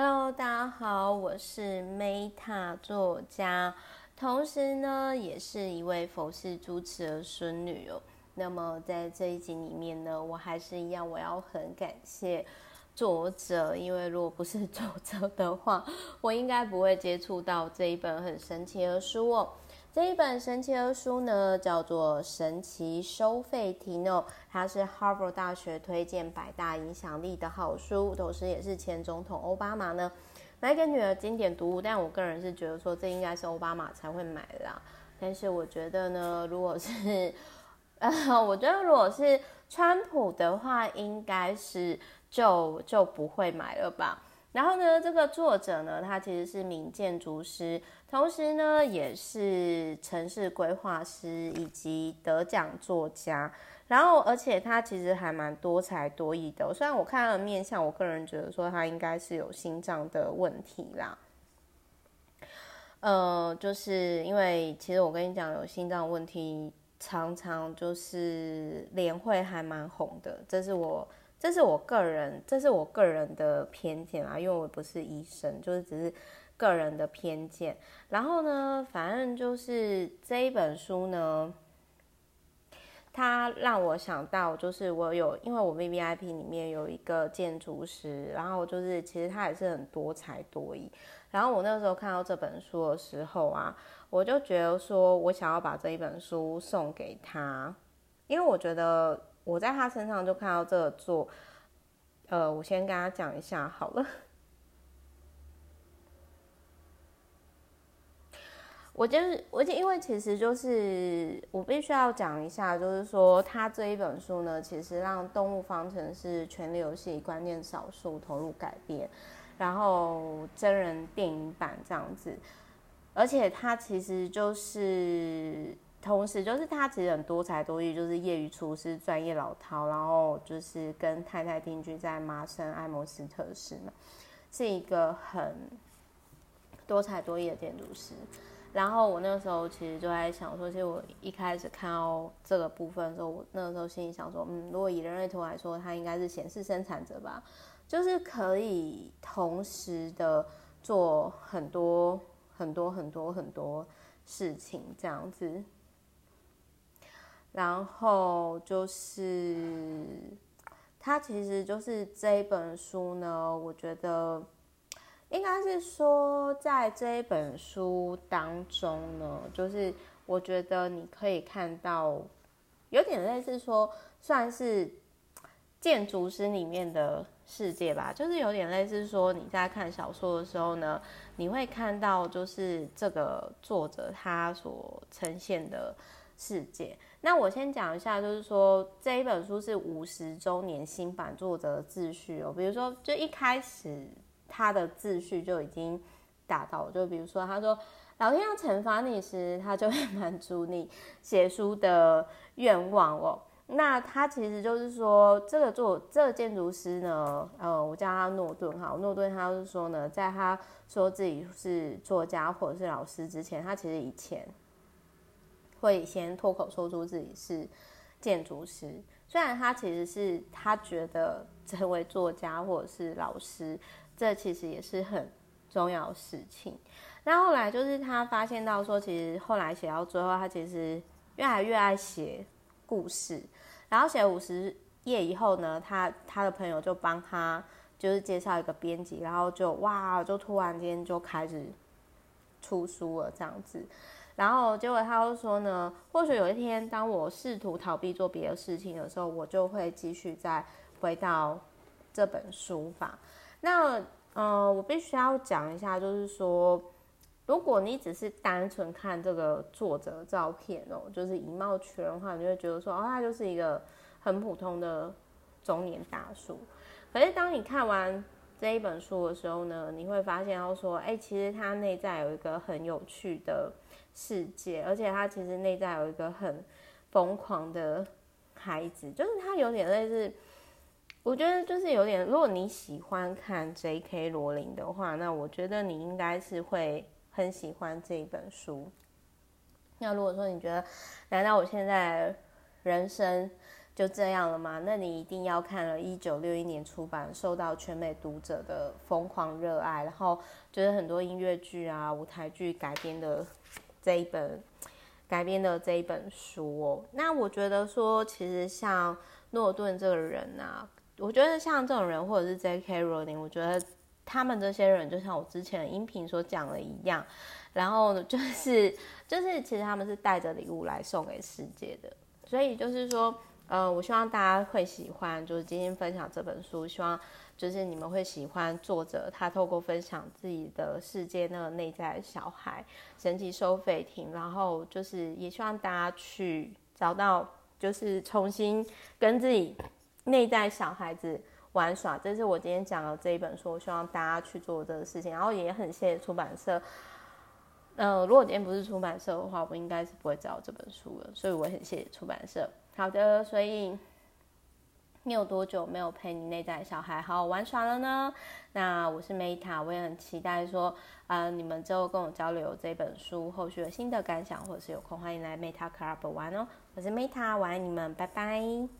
Hello，大家好，我是 Meta 作家，同时呢，也是一位佛系主持的孙女哦。那么在这一集里面呢，我还是一样，我要很感谢作者，因为如果不是作者的话，我应该不会接触到这一本很神奇的书哦。这一本神奇的书呢，叫做《神奇收费题》哦，它是哈佛大学推荐百大影响力的好书，同时也是前总统奥巴马呢买给女儿经典读物。但我个人是觉得说，这应该是奥巴马才会买啦。但是我觉得呢，如果是呃，我觉得如果是川普的话，应该是就就不会买了吧。然后呢，这个作者呢，他其实是名建筑师，同时呢，也是城市规划师以及得奖作家。然后，而且他其实还蛮多才多艺的。虽然我看他的面相，我个人觉得说他应该是有心脏的问题啦。呃，就是因为其实我跟你讲，有心脏问题常常就是脸会还蛮红的，这是我。这是我个人，这是我个人的偏见啊，因为我不是医生，就是只是个人的偏见。然后呢，反正就是这一本书呢，它让我想到，就是我有，因为我 VVIP 里面有一个建筑师，然后就是其实他也是很多才多艺。然后我那时候看到这本书的时候啊，我就觉得说我想要把这一本书送给他，因为我觉得。我在他身上就看到这个作，呃，我先跟他讲一下好了。我就是我，因为其实就是我必须要讲一下，就是说他这一本书呢，其实让《动物方程式》《权力游戏》观念少数投入改编，然后真人电影版这样子，而且他其实就是。同时，就是他其实很多才多艺，就是业余厨师、专业老饕，然后就是跟太太定居在麻省爱默斯特市嘛，是一个很多才多艺的建筑师。然后我那时候其实就在想说，其实我一开始看到这个部分的时候，我那个时候心里想说，嗯，如果以人类图来说，他应该是显示生产者吧，就是可以同时的做很多很多很多很多事情这样子。然后就是，他其实就是这一本书呢，我觉得应该是说，在这一本书当中呢，就是我觉得你可以看到，有点类似说，算是建筑师里面的世界吧，就是有点类似说，你在看小说的时候呢，你会看到就是这个作者他所呈现的世界。那我先讲一下，就是说这一本书是五十周年新版作者的自序哦。比如说，就一开始他的自序就已经打到，就比如说他说老天要惩罚你时，他就会满足你写书的愿望哦。那他其实就是说，这个做这个建筑师呢，呃，我叫他诺顿哈，诺顿他是说呢，在他说自己是作家或者是老师之前，他其实以前。会先脱口说出自己是建筑师，虽然他其实是他觉得成为作家或者是老师，这其实也是很重要的事情。那后来就是他发现到说，其实后来写到最后，他其实越来越爱写故事。然后写五十页以后呢，他他的朋友就帮他就是介绍一个编辑，然后就哇，就突然间就开始出书了这样子。然后结果他又说呢，或许有一天，当我试图逃避做别的事情的时候，我就会继续再回到这本书法。那呃，我必须要讲一下，就是说，如果你只是单纯看这个作者的照片哦，就是以貌取人的话，你就会觉得说，哦，他就是一个很普通的中年大叔。可是当你看完这一本书的时候呢，你会发现，要说，哎，其实他内在有一个很有趣的。世界，而且他其实内在有一个很疯狂的孩子，就是他有点类似，我觉得就是有点，如果你喜欢看 J.K. 罗琳的话，那我觉得你应该是会很喜欢这一本书。那如果说你觉得，难道我现在人生就这样了吗？那你一定要看了一九六一年出版、受到全美读者的疯狂热爱，然后就是很多音乐剧啊、舞台剧改编的这一本改编的这一本书哦。那我觉得说，其实像诺顿这个人啊，我觉得像这种人，或者是 J.K. Rowling，我觉得他们这些人，就像我之前的音频所讲的一样，然后就是就是，其实他们是带着礼物来送给世界的，所以就是说。呃，我希望大家会喜欢，就是今天分享这本书，希望就是你们会喜欢作者他透过分享自己的世界那个内在小孩神奇收费亭，然后就是也希望大家去找到，就是重新跟自己内在小孩子玩耍，这是我今天讲的这一本书，我希望大家去做这个事情，然后也很谢谢出版社。呃，如果今天不是出版社的话，我应该是不会找这本书了，所以我很谢谢出版社。好的，所以你有多久没有陪你内在小孩好好玩耍了呢？那我是 Meta，我也很期待说，嗯，你们之后跟我交流这本书后续的新的感想，或者是有空欢迎来 Meta Club 玩哦。我是 Meta，我爱你们，拜拜。